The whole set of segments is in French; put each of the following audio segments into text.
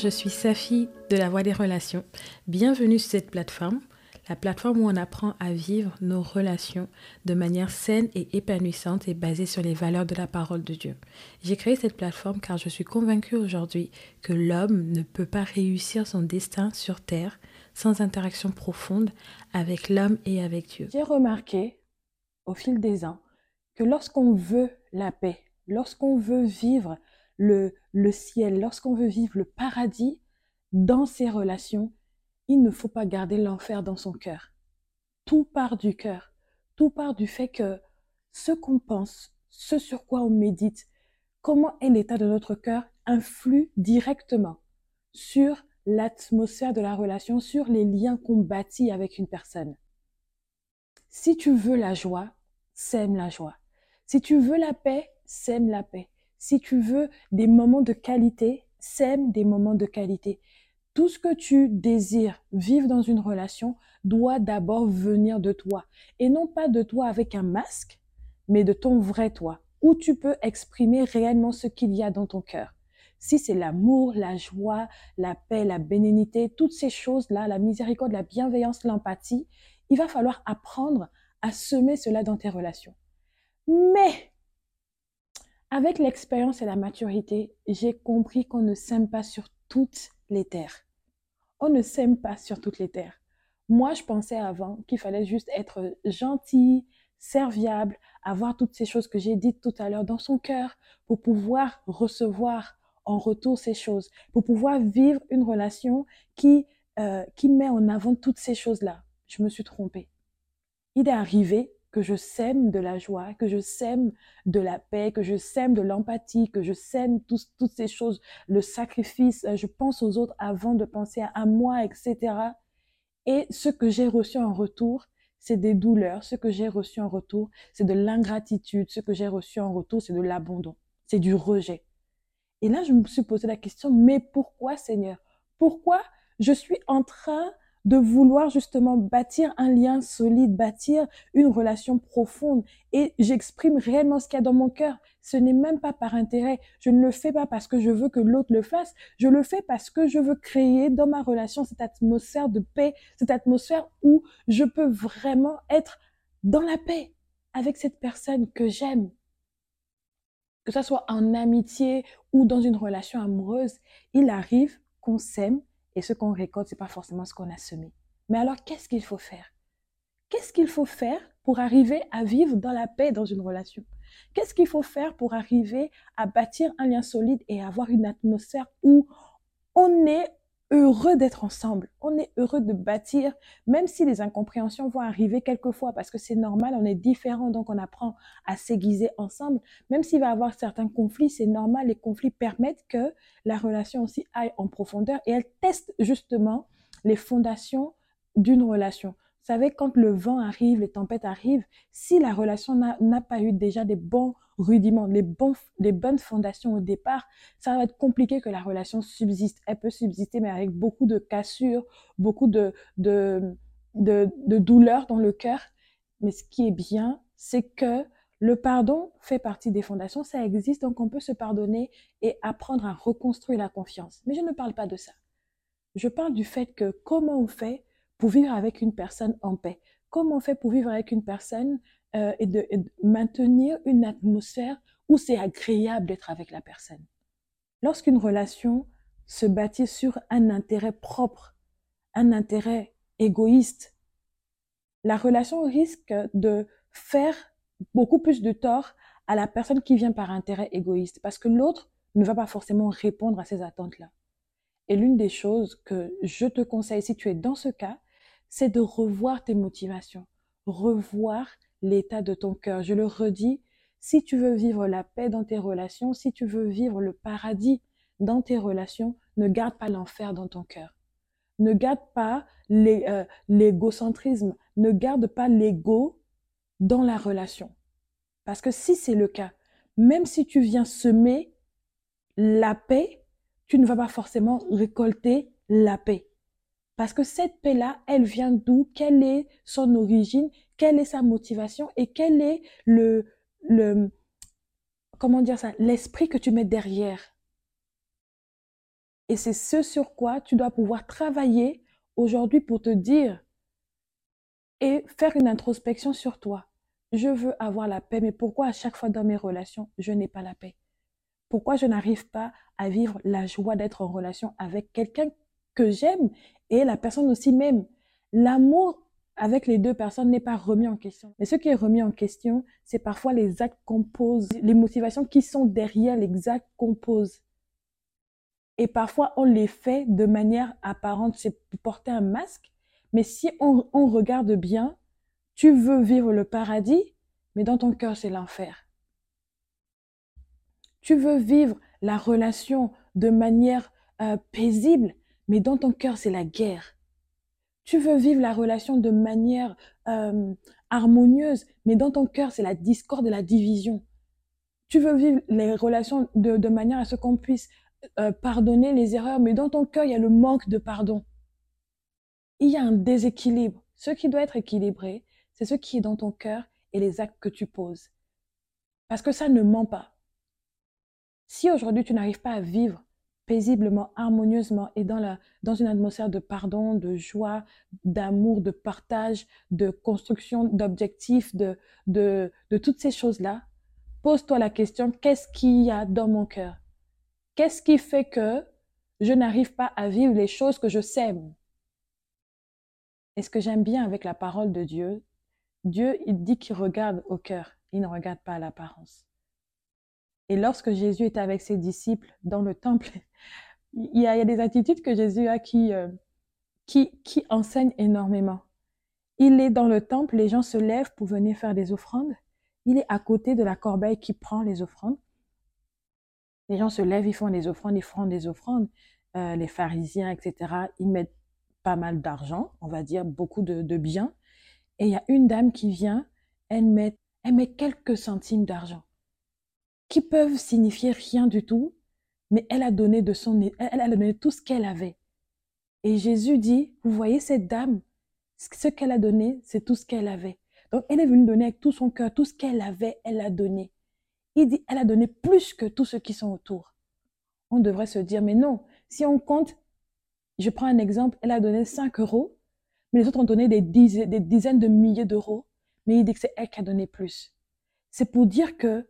je suis Safi de la Voix des Relations. Bienvenue sur cette plateforme, la plateforme où on apprend à vivre nos relations de manière saine et épanouissante et basée sur les valeurs de la parole de Dieu. J'ai créé cette plateforme car je suis convaincue aujourd'hui que l'homme ne peut pas réussir son destin sur Terre sans interaction profonde avec l'homme et avec Dieu. J'ai remarqué au fil des ans que lorsqu'on veut la paix, lorsqu'on veut vivre le, ciel, lorsqu'on veut vivre le paradis dans ses relations, il ne faut pas garder l'enfer dans son cœur. Tout part du cœur. Tout part du fait que ce qu'on pense, ce sur quoi on médite, comment est l'état de notre cœur influe directement sur l'atmosphère de la relation, sur les liens qu'on bâtit avec une personne. Si tu veux la joie, sème la joie. Si tu veux la paix, sème la paix. Si tu veux des moments de qualité, sème des moments de qualité. Tout ce que tu désires vivre dans une relation doit d'abord venir de toi. Et non pas de toi avec un masque, mais de ton vrai toi, où tu peux exprimer réellement ce qu'il y a dans ton cœur. Si c'est l'amour, la joie, la paix, la bénénité, toutes ces choses-là, la miséricorde, la bienveillance, l'empathie, il va falloir apprendre à semer cela dans tes relations. Mais avec l'expérience et la maturité, j'ai compris qu'on ne s'aime pas sur toutes les terres. On ne s'aime pas sur toutes les terres. Moi, je pensais avant qu'il fallait juste être gentil, serviable, avoir toutes ces choses que j'ai dites tout à l'heure dans son cœur pour pouvoir recevoir en retour ces choses, pour pouvoir vivre une relation qui, euh, qui met en avant toutes ces choses-là. Je me suis trompée. Il est arrivé que je sème de la joie, que je sème de la paix, que je sème de l'empathie, que je sème toutes ces choses, le sacrifice, euh, je pense aux autres avant de penser à, moi, etc. Et ce que j'ai reçu en retour, c'est des douleurs. Ce que j'ai reçu en retour, c'est de l'ingratitude. Ce que j'ai reçu en retour, c'est de l'abandon. C'est du rejet. Et là, je me suis posé la question, mais pourquoi Seigneur? Pourquoi je suis en train de vouloir justement bâtir un lien solide, bâtir une relation profonde. Et j'exprime réellement ce qu'il y a dans mon cœur. Ce n'est même pas par intérêt. Je ne le fais pas parce que je veux que l'autre le fasse. Je le fais parce que je veux créer dans ma relation cette atmosphère de paix, cette atmosphère où je peux vraiment être dans la paix avec cette personne que j'aime. Que ce soit en amitié ou dans une relation amoureuse, il arrive qu'on s'aime et ce qu'on récolte, c'est pas forcément ce qu'on a semé. Mais alors, qu'est-ce qu'il faut faire? Qu'est-ce qu'il faut faire pour arriver à vivre dans la paix dans une relation? Qu'est-ce qu'il faut faire pour arriver à bâtir un lien solide et avoir une atmosphère où on est heureux d'être ensemble. On est heureux de bâtir, même si les incompréhensions vont arriver quelquefois, parce que c'est normal, on est différent, donc on apprend à s'aiguiser ensemble. Même s'il va y avoir certains conflits, c'est normal, les conflits permettent que la relation aussi aille en profondeur et elle teste justement les fondations d'une relation. Vous savez, quand le vent arrive, les tempêtes arrivent, si la relation n'a pas eu déjà des bons rudiments, les, bonnes fondations au départ, ça va être compliqué que la relation subsiste. Elle peut subsister, mais avec beaucoup de cassures, beaucoup de, de, de, de douleur dans le cœur. Mais ce qui est bien, c'est que le pardon fait partie des fondations, ça existe, donc on peut se pardonner et apprendre à reconstruire la confiance. Mais je ne parle pas de ça. Je parle du fait que comment on fait pour vivre avec une personne en paix? Comment on fait pour vivre avec une personne euh, et, de, maintenir une atmosphère où c'est agréable d'être avec la personne. Lorsqu'une relation se bâtit sur un intérêt propre, un intérêt égoïste, la relation risque de faire beaucoup plus de tort à la personne qui vient par intérêt égoïste, parce que l'autre ne va pas forcément répondre à ces attentes-là. Et l'une des choses que je te conseille, si tu es dans ce cas, c'est de revoir tes motivations, revoir l'état de ton cœur. Je le redis, si tu veux vivre la paix dans tes relations, si tu veux vivre le paradis dans tes relations, ne garde pas l'enfer dans ton cœur. Ne garde pas euh, l'égocentrisme, ne garde pas l'ego dans la relation. Parce que si c'est le cas, même si tu viens semer la paix, tu ne vas pas forcément récolter la paix. Parce que cette paix-là, elle vient d'où? Quelle est son origine? Quelle est sa motivation Et quel est le, le comment dire ça, l'esprit que tu mets derrière. Et c'est ce sur quoi tu dois pouvoir travailler aujourd'hui pour te dire et faire une introspection sur toi. Je veux avoir la paix, mais pourquoi à chaque fois dans mes relations, je n'ai pas la paix? Pourquoi je n'arrive pas à vivre la joie d'être en relation avec quelqu'un que j'aime et la personne aussi même? L'amour avec les deux personnes n'est pas remis en question. Mais ce qui est remis en question, c'est parfois les actes qu'on pose, les motivations qui sont derrière les actes qu'on pose. Et parfois, on les fait de manière apparente, c'est porter un masque. Mais si on, regarde bien, tu veux vivre le paradis, mais dans ton cœur, c'est l'enfer. Tu veux vivre la relation de manière euh, paisible, mais dans ton cœur, c'est la guerre. Tu veux vivre la relation de manière euh, harmonieuse, mais dans ton cœur, c'est la discorde et la division. Tu veux vivre les relations de, manière à ce qu'on puisse euh, pardonner les erreurs, mais dans ton cœur, il y a le manque de pardon. Il y a un déséquilibre. Ce qui doit être équilibré, c'est ce qui est dans ton cœur et les actes que tu poses. Parce que ça ne ment pas. Si aujourd'hui tu n'arrives pas à vivre paisiblement, harmonieusement et dans, la, dans une atmosphère de pardon, de joie, d'amour, de partage, de construction d'objectifs, de, de, toutes ces choses-là, pose-toi la question, qu'est-ce qu'il y a dans mon cœur? Qu'est-ce qui fait que je n'arrive pas à vivre les choses que je sème? Et ce que j'aime bien avec la parole de Dieu, Dieu, il dit qu'il regarde au cœur, il ne regarde pas à l'apparence. Et lorsque Jésus est avec ses disciples dans le temple, il y a, des attitudes que Jésus a qui, euh, qui, qui enseignent énormément. Il est dans le temple, les gens se lèvent pour venir faire des offrandes. Il est à côté de la corbeille qui prend les offrandes. Les gens se lèvent, ils font des offrandes, ils font des offrandes. Euh, les pharisiens, etc., ils mettent pas mal d'argent, on va dire beaucoup de, de biens. Et il y a une dame qui vient, elle met, elle met quelques centimes d'argent, qui peuvent signifier rien du tout, mais elle a donné de son, elle a donné tout ce qu'elle avait. Et Jésus dit, vous voyez cette dame, ce qu'elle a donné, c'est tout ce qu'elle avait. Donc elle est venue donner avec tout son cœur, tout ce qu'elle avait, elle a donné. Il dit, elle a donné plus que tous ceux qui sont autour. On devrait se dire, mais non, si on compte, je prends un exemple, elle a donné 5 euros, mais les autres ont donné des dizaines, des dizaines de milliers d'euros, mais il dit que c'est elle qui a donné plus. C'est pour dire que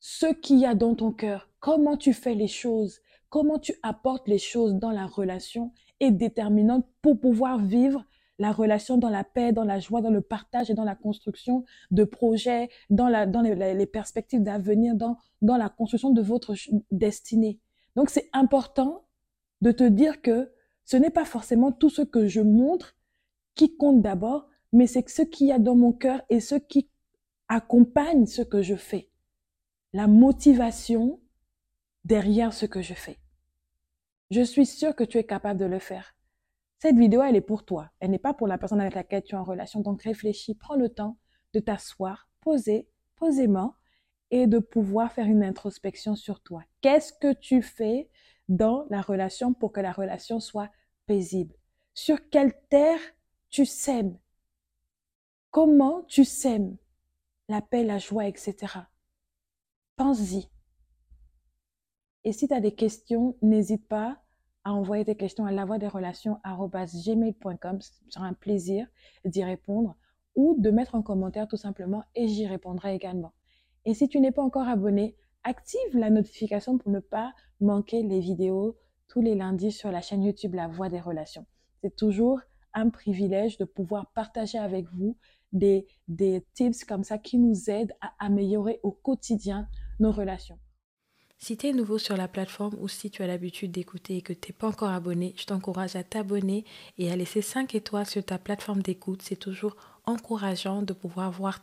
ce qu'il y a dans ton cœur, comment tu fais les choses, comment tu apportes les choses dans la relation est déterminante pour pouvoir vivre la relation dans la paix, dans la joie, dans le partage et dans la construction de projets, dans, les perspectives d'avenir, dans, dans la construction de votre destinée. Donc c'est important de te dire que ce n'est pas forcément tout ce que je montre qui compte d'abord, mais c'est ce qu'il y a dans mon cœur et ce qui accompagne ce que je fais. La motivation derrière ce que je fais. Je suis sûre que tu es capable de le faire. Cette vidéo, elle est pour toi. Elle n'est pas pour la personne avec laquelle tu es en relation. Donc réfléchis, prends le temps de t'asseoir, poser, posément, et de pouvoir faire une introspection sur toi. Qu'est-ce que tu fais dans la relation pour que la relation soit paisible? Sur quelle terre tu sèmes? Comment tu sèmes la paix, la joie, etc. Pense-y. Et si tu as des questions, n'hésite pas à envoyer tes questions à la voix des relations gmail.com. Ce sera un plaisir d'y répondre ou de mettre un commentaire tout simplement et j'y répondrai également. Et si tu n'es pas encore abonné, active la notification pour ne pas manquer les vidéos tous les lundis sur la chaîne YouTube La Voix des Relations. C'est toujours un privilège de pouvoir partager avec vous des, des tips comme ça qui nous aident à améliorer au quotidien nos relations. Si tu es nouveau sur la plateforme ou si tu as l'habitude d'écouter et que tu n'es pas encore abonné, je t'encourage à t'abonner et à laisser 5 étoiles sur ta plateforme d'écoute. C'est toujours encourageant de pouvoir voir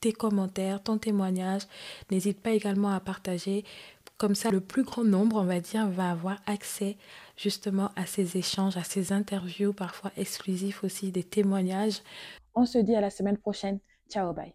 tes commentaires, ton témoignage. N'hésite pas également à partager. Comme ça, le plus grand nombre, on va dire, va avoir accès justement à ces échanges, à ces interviews, parfois exclusifs aussi, des témoignages. On se dit à la semaine prochaine. Ciao, bye.